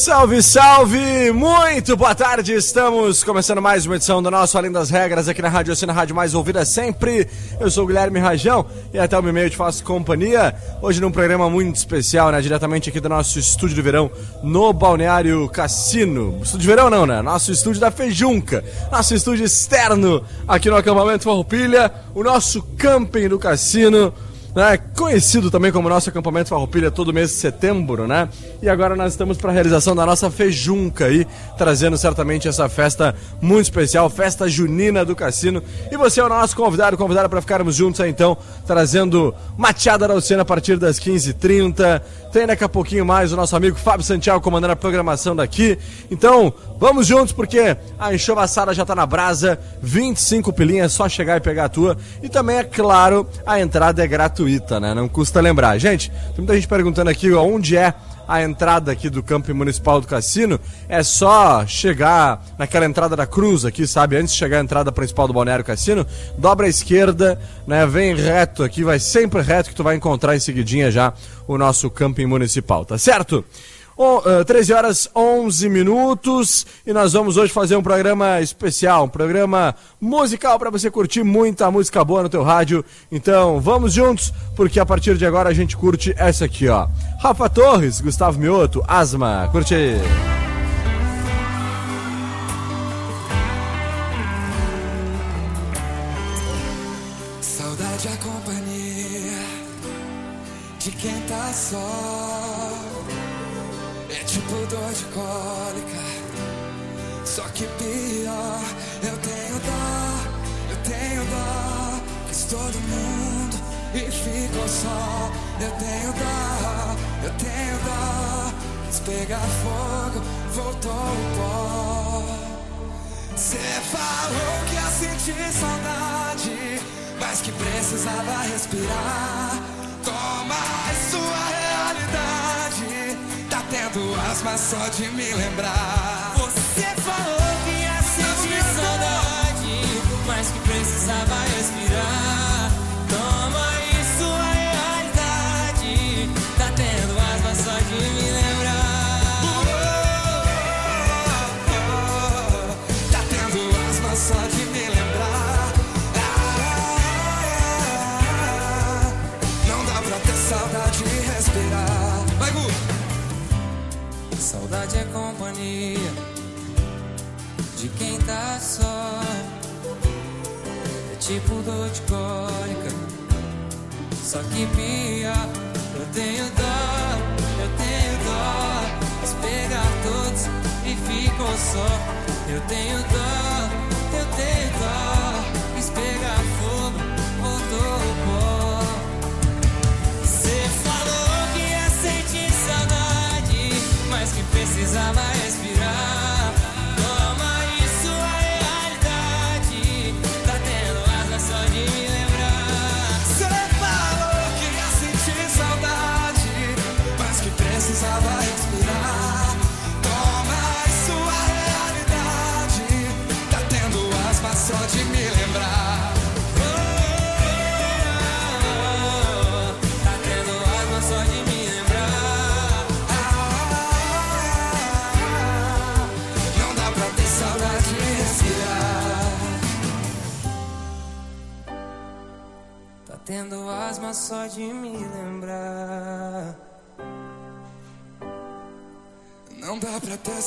Salve, salve! Muito boa tarde! Estamos começando mais uma edição do nosso Além das Regras aqui na Rádio Oceana, Rádio Mais Ouvida sempre. Eu sou o Guilherme Rajão e até o meio te faço companhia. Hoje num programa muito especial, né? Diretamente aqui do nosso estúdio de verão no Balneário Cassino. Estúdio de verão não, né? Nosso estúdio da Fejunca. Nosso estúdio externo aqui no acampamento Farroupilha. O nosso camping do Cassino né, conhecido também como nosso acampamento Farroupilha todo mês de setembro, né? E agora nós estamos para a realização da nossa fejunca aí, trazendo certamente essa festa muito especial, festa junina do cassino. E você é o nosso convidado, convidado para ficarmos juntos aí então, trazendo mateada da Oceana a partir das 15h30. Tem daqui a pouquinho mais o nosso amigo Fábio Santiago comandando a programação daqui. Então, vamos juntos porque a enxovaçada já tá na brasa, 25 pilinhas, é só chegar e pegar a tua. E também, é claro, a entrada é gratuita, né? Não custa lembrar. Gente, tem muita gente perguntando aqui onde é a entrada aqui do campo municipal do cassino, é só chegar naquela entrada da cruz aqui, sabe? Antes de chegar à entrada principal do Balneário Cassino, dobra à esquerda, né? Vem reto aqui, vai sempre reto que tu vai encontrar em seguidinha já o nosso camping municipal, tá certo? Oh, uh, 13 horas 11 minutos e nós vamos hoje fazer um programa especial, um programa musical para você curtir muita música boa no teu rádio. Então vamos juntos, porque a partir de agora a gente curte essa aqui, ó. Rafa Torres, Gustavo Mioto, Asma, curte aí. Saudade a companhia de quem tá só. É tipo dor de cólica, só que pior. Eu tenho dó, eu tenho dó. Quis todo mundo e ficou só. Eu tenho dó, eu tenho dó. Quis pegar fogo, voltou o pó. Cê falou que ia sentir saudade, mas que precisava respirar. Toma tendo asma só de me lembrar. Você falou quem tá só. É tipo dor de só que pior. Eu tenho dó, eu tenho dó. Pegar todos e ficou só. Eu tenho dó, eu tenho dó. Quis fogo, voltou o pó. Você falou que ia sentir saudade, mas que precisava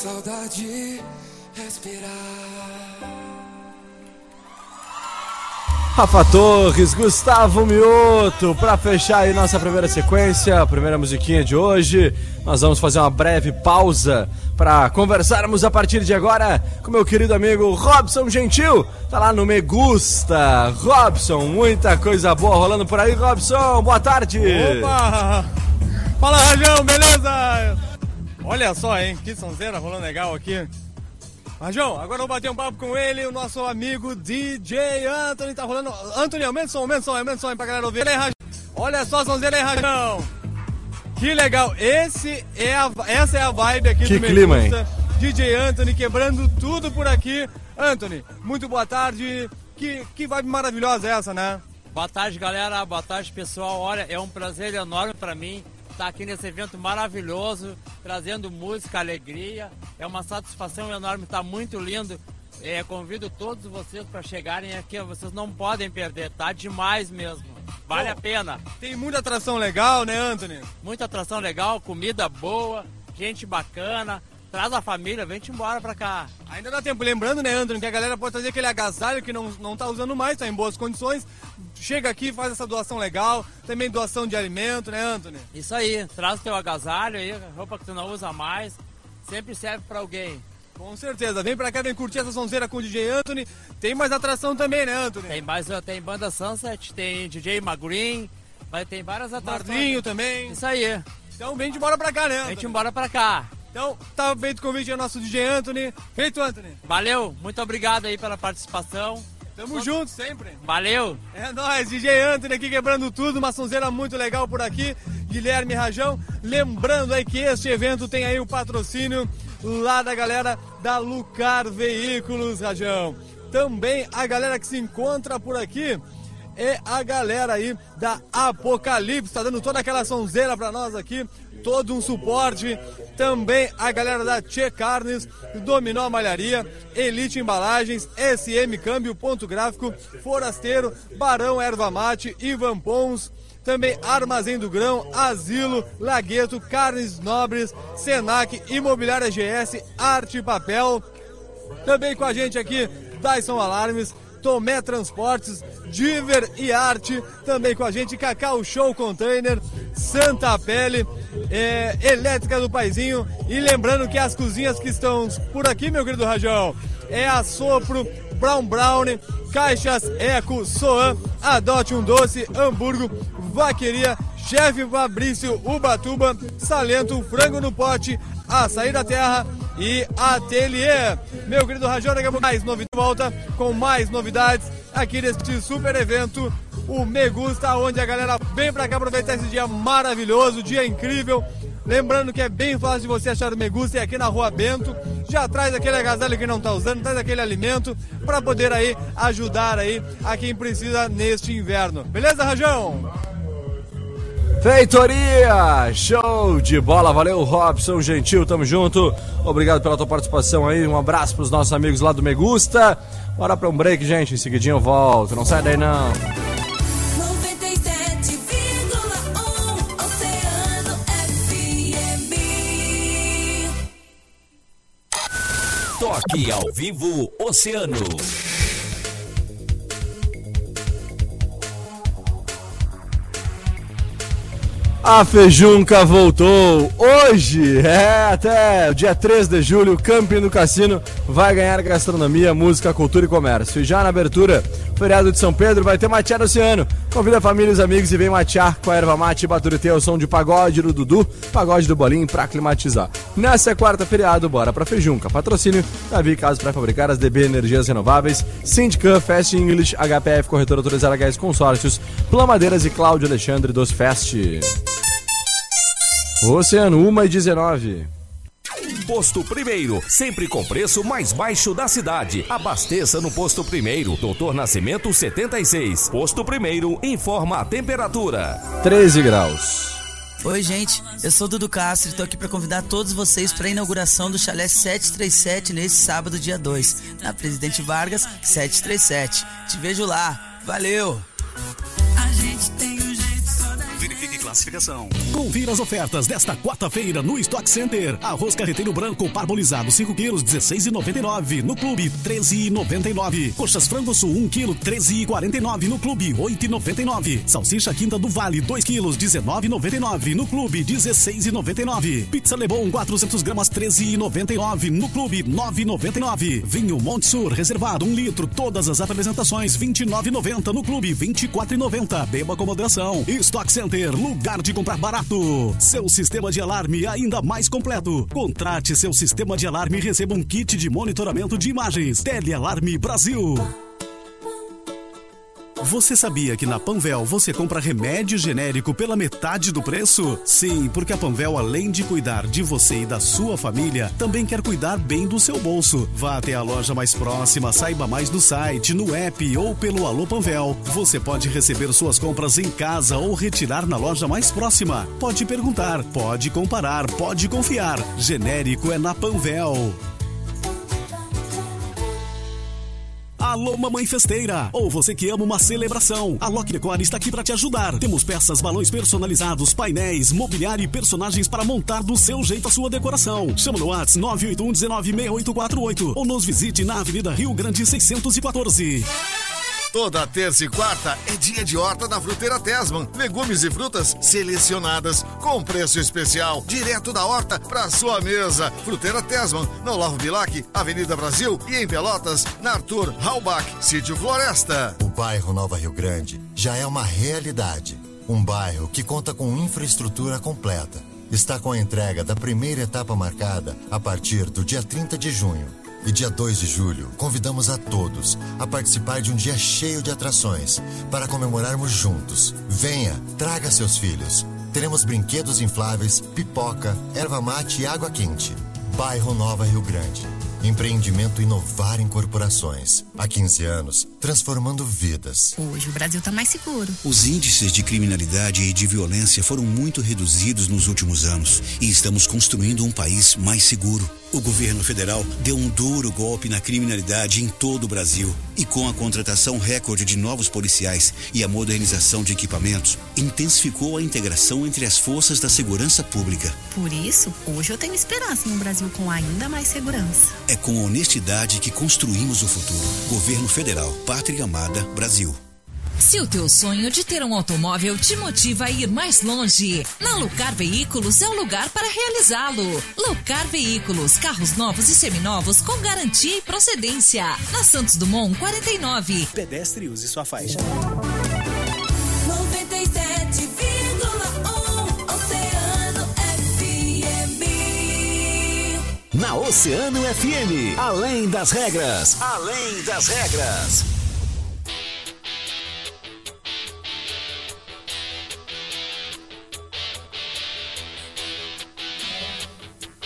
saudade respirar. Rafa Torres, Gustavo Mioto, para fechar aí nossa primeira sequência, a primeira musiquinha de hoje. Nós vamos fazer uma breve pausa para conversarmos a partir de agora com meu querido amigo Robson Gentil. Tá lá no Me Gusta. Robson, muita coisa boa rolando por aí, Robson. Boa tarde. Opa! Fala, Rajão, beleza? Olha só, hein? Que sonzeira rolando legal aqui. Rajão, agora eu vou bater um papo com ele, o nosso amigo DJ Anthony tá rolando. Anthony, aumenta o som, aumenta o som, aumenta o som aí pra galera ouvir. Olha, aí, Rajão. Olha só a sonzeira aí, Rajão. Que legal. Esse é a, essa é a vibe aqui Que do clima, Gusta. DJ Anthony quebrando tudo por aqui. Anthony, muito boa tarde. Que, que vibe maravilhosa é essa, né? Boa tarde, galera. Boa tarde, pessoal. Olha, é um prazer enorme para mim estar aqui nesse evento maravilhoso, trazendo música, alegria. É uma satisfação enorme, está muito lindo. É, convido todos vocês para chegarem aqui, vocês não podem perder, tá demais mesmo. Vale Bom. a pena. Tem muita atração legal, né, Anthony? Muita atração legal, comida boa, gente bacana. Traz a família, vem-te embora pra cá. Ainda dá tempo. Lembrando, né, Anthony, que a galera pode trazer aquele agasalho que não, não tá usando mais, tá em boas condições. Chega aqui, faz essa doação legal. Também doação de alimento, né, Anthony? Isso aí, traz o teu agasalho aí, roupa que tu não usa mais. Sempre serve pra alguém. Com certeza. Vem pra cá, vem curtir essa sonzeira com o DJ Anthony. Tem mais atração também, né, Anthony? Tem mais, tem banda Sunset, tem DJ Magrin, vai ter várias atrações. Marlinho também. Isso aí. Então vem de embora pra cá, né, Anthony? embora pra cá. Então, tá feito o convite ao nosso DJ Anthony. Feito, Anthony. Valeu, muito obrigado aí pela participação. Tamo junto sempre. Valeu. É nóis, DJ Anthony aqui quebrando tudo, uma sonzeira muito legal por aqui. Guilherme Rajão, lembrando aí que este evento tem aí o patrocínio lá da galera da Lucar Veículos, Rajão. Também a galera que se encontra por aqui é a galera aí da Apocalipse, tá dando toda aquela sonzeira pra nós aqui, todo um suporte. Também a galera da Tchê Carnes, Dominó Malharia, Elite Embalagens, SM Câmbio, Ponto Gráfico, Forasteiro, Barão Erva Mate, Ivan Pons, também Armazém do Grão, Asilo, Lagueto, Carnes Nobres, Senac, Imobiliária GS, Arte e Papel. Também com a gente aqui, Dyson Alarmes, Tomé Transportes, Diver e Arte. Também com a gente, Cacau Show Container, Santa Pele, é, Elétrica do Paizinho. E lembrando que as cozinhas que estão por aqui, meu querido Rajão, é a Sopro, Brown Brownie, Caixas Eco, Soan, Adote um Doce, Hamburgo, Vaqueria, Chefe Fabrício, Ubatuba, Salento, Frango no Pote, Açaí da Terra e Ateliê. Meu querido Rajão, daqui a pouco mais novidades, volta com mais novidades aqui neste super evento, o Me Gusta, onde a galera vem pra cá aproveitar esse dia maravilhoso, dia incrível. Lembrando que é bem fácil de você achar o Me Gusta e aqui na Rua Bento. Já traz aquele agasalho que não tá usando, traz aquele alimento para poder aí ajudar aí a quem precisa neste inverno. Beleza, Rajão? Feitoria! Show de bola, valeu Robson Gentil, tamo junto. Obrigado pela tua participação aí, um abraço pros nossos amigos lá do Me Gusta. Bora pra um break, gente, em seguidinho eu volto, não sai daí não. 97,1 Oceano FM. Toque ao vivo Oceano. A Fejunca voltou hoje, é, até o dia 3 de julho, Camping do Cassino vai ganhar gastronomia, música, cultura e comércio. E já na abertura, feriado de São Pedro, vai ter matear no oceano. Convida família e os amigos e vem matear com a erva mate e baturité ao som de pagode do Dudu, pagode do Bolinho pra climatizar. Nessa quarta feriado, bora pra Fejunca. Patrocínio, Davi Casas para fabricar as DB Energias Renováveis, Sindican, Fast English, HPF Corretora Autorizada Gás Consórcios, Plamadeiras e Cláudio Alexandre dos Fest. Oceano 1 e 19. Posto Primeiro, sempre com preço mais baixo da cidade. Abasteça no Posto Primeiro, Doutor Nascimento 76. Posto Primeiro informa a temperatura. 13 graus. Oi, gente. Eu sou o Dudu Castro e tô aqui para convidar todos vocês para a inauguração do Chalé 737 nesse sábado, dia 2, na Presidente Vargas 737. Te vejo lá. Valeu! A gente tem classificação. Confira as ofertas desta quarta-feira no Stock Center. Arroz carreteiro branco parbolizado 5 quilos 16,99 no clube 13,99. Coxas frango sul 1 quilo 13,49 no clube 8,99. Salsicha quinta do Vale 2 quilos 19,99 no clube 16,99. Pizza Lebon 400 gramas 13,99 no clube 9,99. Vinho Monte Sur reservado 1 litro todas as apresentações 29,90 no clube 24,90. Beba com moderação. Stock Center, lugar de comprar barato. Seu sistema de alarme ainda mais completo. Contrate seu sistema de alarme e receba um kit de monitoramento de imagens. Telealarme Brasil. Você sabia que na Panvel você compra remédio genérico pela metade do preço? Sim, porque a Panvel, além de cuidar de você e da sua família, também quer cuidar bem do seu bolso. Vá até a loja mais próxima, saiba mais no site, no app ou pelo Alô Panvel. Você pode receber suas compras em casa ou retirar na loja mais próxima. Pode perguntar, pode comparar, pode confiar. Genérico é na Panvel. Alô, mamãe festeira! Ou você que ama uma celebração. A Lock Decor está aqui para te ajudar. Temos peças, balões personalizados, painéis, mobiliário e personagens para montar do seu jeito a sua decoração. Chama no WhatsApp 981 19 6848 ou nos visite na Avenida Rio Grande 614. Toda terça e quarta é dia de horta da Fruteira Tesman. Legumes e frutas selecionadas com preço especial, direto da horta para sua mesa. Fruteira Tesman, no Olavo Bilac, Avenida Brasil e em Pelotas, na Arthur Halbach, Sítio Floresta. O bairro Nova Rio Grande já é uma realidade. Um bairro que conta com infraestrutura completa. Está com a entrega da primeira etapa marcada a partir do dia 30 de junho. E dia 2 de julho, convidamos a todos a participar de um dia cheio de atrações para comemorarmos juntos. Venha, traga seus filhos. Teremos brinquedos infláveis, pipoca, erva mate e água quente. Bairro Nova Rio Grande. Empreendimento inovar em corporações. Há 15 anos, transformando vidas. Hoje o Brasil está mais seguro. Os índices de criminalidade e de violência foram muito reduzidos nos últimos anos e estamos construindo um país mais seguro. O governo federal deu um duro golpe na criminalidade em todo o Brasil e com a contratação recorde de novos policiais e a modernização de equipamentos, intensificou a integração entre as forças da segurança pública. Por isso, hoje eu tenho esperança em um Brasil com ainda mais segurança. É com honestidade que construímos o futuro. Governo Federal, Pátria Amada, Brasil. Se o teu sonho de ter um automóvel te motiva a ir mais longe, na Lucar Veículos é o lugar para realizá-lo. Lucar Veículos, carros novos e seminovos com garantia e procedência. Na Santos Dumont 49. Pedestre use sua faixa. 97,1 Oceano FM. Na Oceano FM, além das regras, além das regras.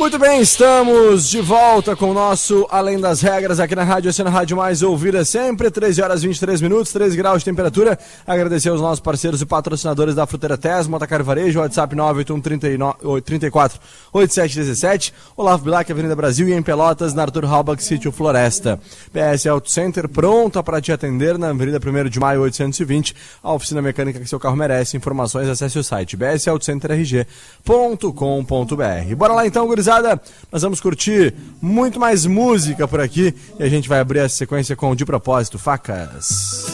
Muito bem, estamos de volta com o nosso Além das Regras aqui na Rádio Oceano Rádio Mais Ouvida sempre, 13 horas 23 minutos, 13 graus de temperatura. Agradecer aos nossos parceiros e patrocinadores da Fruteira Tesma, Motacar Varejo, WhatsApp 981 34 8717, Olavo Bilac, Avenida Brasil e em Pelotas, na Arthur Halbach, Sítio Floresta. BS Auto Center, pronta para te atender na Avenida 1 de Maio 820, a oficina mecânica que seu carro merece. Informações, acesse o site bsautocenterrg.com.br. Bora lá então, gurizada nós vamos curtir muito mais música por aqui e a gente vai abrir essa sequência com De Propósito, Facas.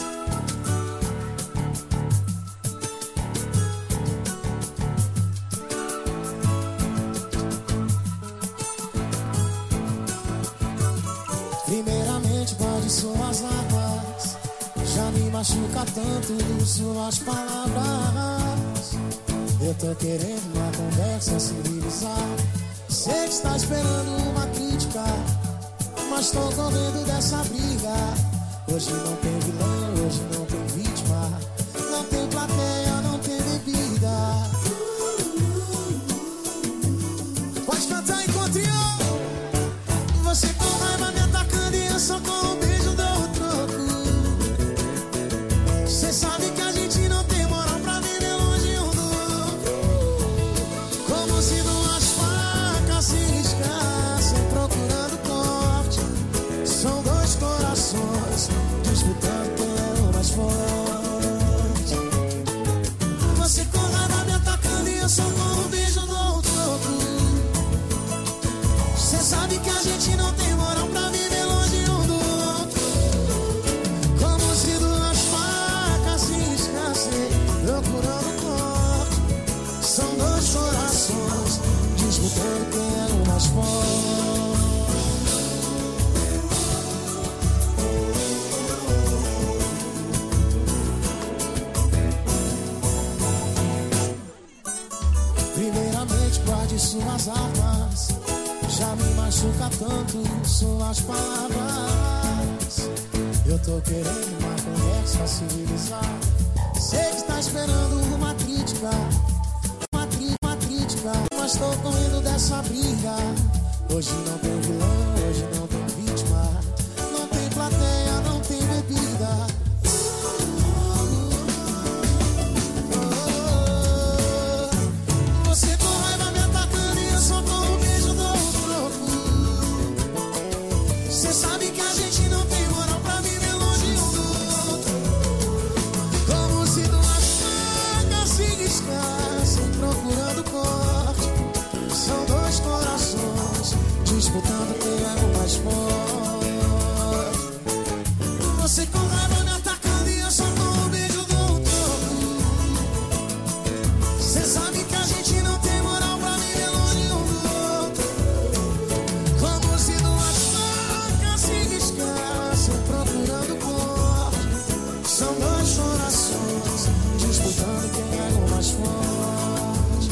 Primeiramente pode suas lágrimas. Já me machuca tanto suas palavras. Eu tô querendo uma conversa civilizada Sei que está esperando uma crítica, mas tô com medo dessa briga. Hoje não tem vilão, hoje não tem o mais forte. Guarde suas armas Já me machuca tanto suas palavras. Eu tô querendo uma conversa civilizada. Sei que está esperando uma crítica. Uma, cri uma crítica. Mas tô correndo dessa briga. Hoje não tem vilão, hoje não São dois corações disputando quem é o mais forte.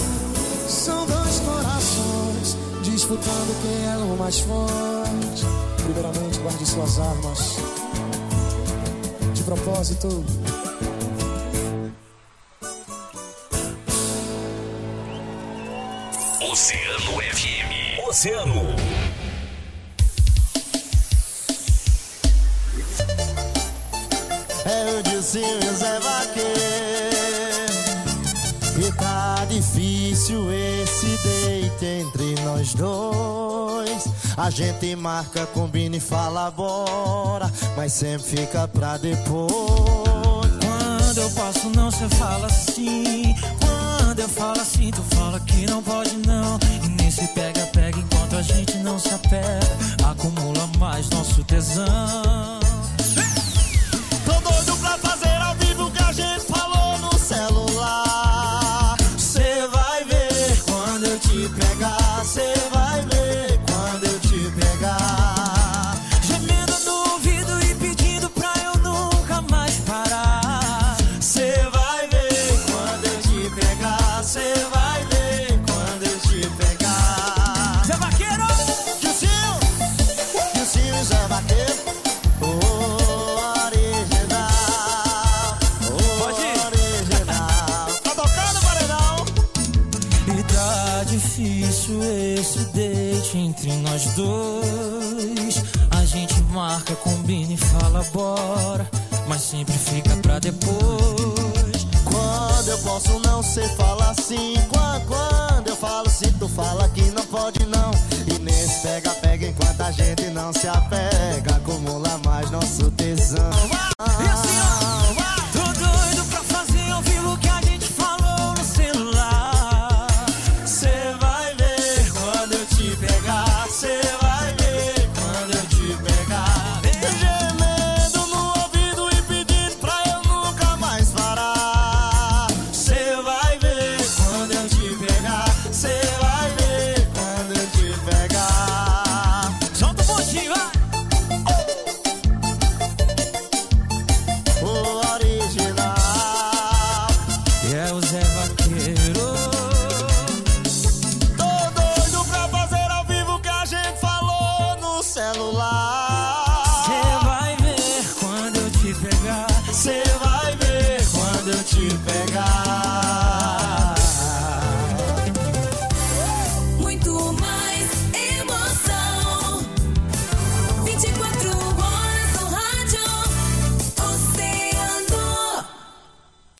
São dois corações disputando quem é o mais forte. Primeiramente, guarde suas armas. De propósito. Oceano FM. Oceano. É Dilcinho Zé Vaqueiro E tá difícil esse date entre nós dois A gente marca, combina e fala bora Mas sempre fica pra depois Quando eu passo não, cê fala sim. Quando eu falo assim, tu fala que não pode não. E nem se pega, pega enquanto a gente não se apega. Acumula mais nosso tesão. Assim. Quando, eu falo sim, tu fala que não pode não. E nesse pega-pega enquanto a gente não se apega. Acumula mais nosso tesão.